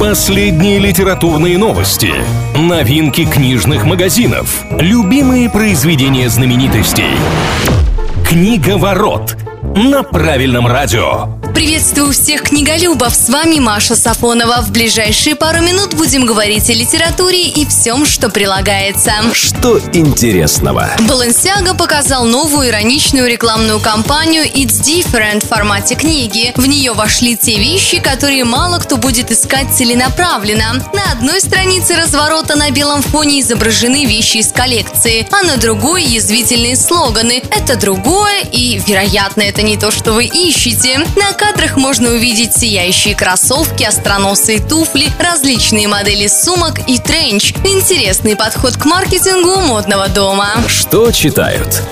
Последние литературные новости, новинки книжных магазинов, любимые произведения знаменитостей. Книга ворот на правильном радио. Приветствую всех книголюбов! С вами Маша Сафонова. В ближайшие пару минут будем говорить о литературе и всем, что прилагается. Что интересного? Balenciaga показал новую ироничную рекламную кампанию It's Different в формате книги. В нее вошли те вещи, которые мало кто будет искать целенаправленно. На одной странице разворота на белом фоне изображены вещи из коллекции, а на другой язвительные слоганы «Это другое» и «Вероятно, это не то, что вы ищете». На кадрах можно увидеть сияющие кроссовки, остроносые туфли, различные модели сумок и тренч. Интересный подход к маркетингу модного дома. Что читают?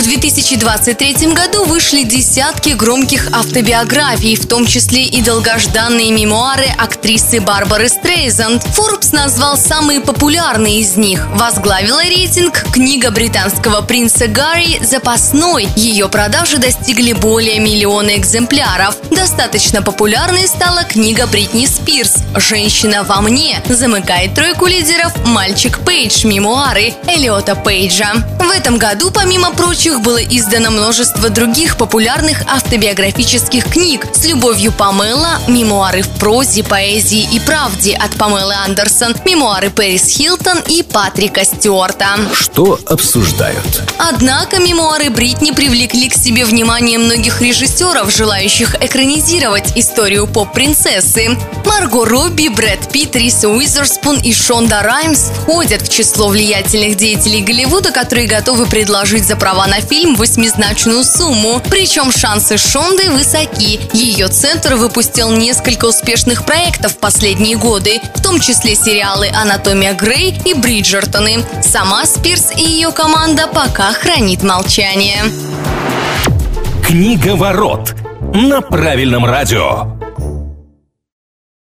В 2023 году вышли десятки громких автобиографий, в том числе и долгожданные мемуары актрисы Барбары Стрейзанд. Forbes назвал самые популярные из них. Возглавила рейтинг книга британского принца Гарри «Запасной». Ее продажи достигли более миллиона экземпляров. Достаточно популярной стала книга Бритни Спирс «Женщина во мне». Замыкает тройку лидеров «Мальчик Пейдж» мемуары Элиота Пейджа. В этом году, помимо прочих было издано множество других популярных автобиографических книг с любовью Памела, мемуары в прозе, поэзии и правде от Памелы Андерсон, мемуары Пэрис Хилтон и Патрика Стюарта. Что обсуждают? Однако мемуары Бритни привлекли к себе внимание многих режиссеров, желающих экранизировать историю поп-принцессы. Марго Робби, Брэд Питт, Риса Уизерспун и Шонда Раймс входят в число влиятельных деятелей Голливуда, которые готовы предложить за права на фильм восьмизначную сумму. Причем шансы Шонды высоки. Ее центр выпустил несколько успешных проектов в последние годы, в том числе сериалы «Анатомия Грей» и «Бриджертоны». Сама Спирс и ее команда пока хранит молчание. Книга ворот на правильном радио.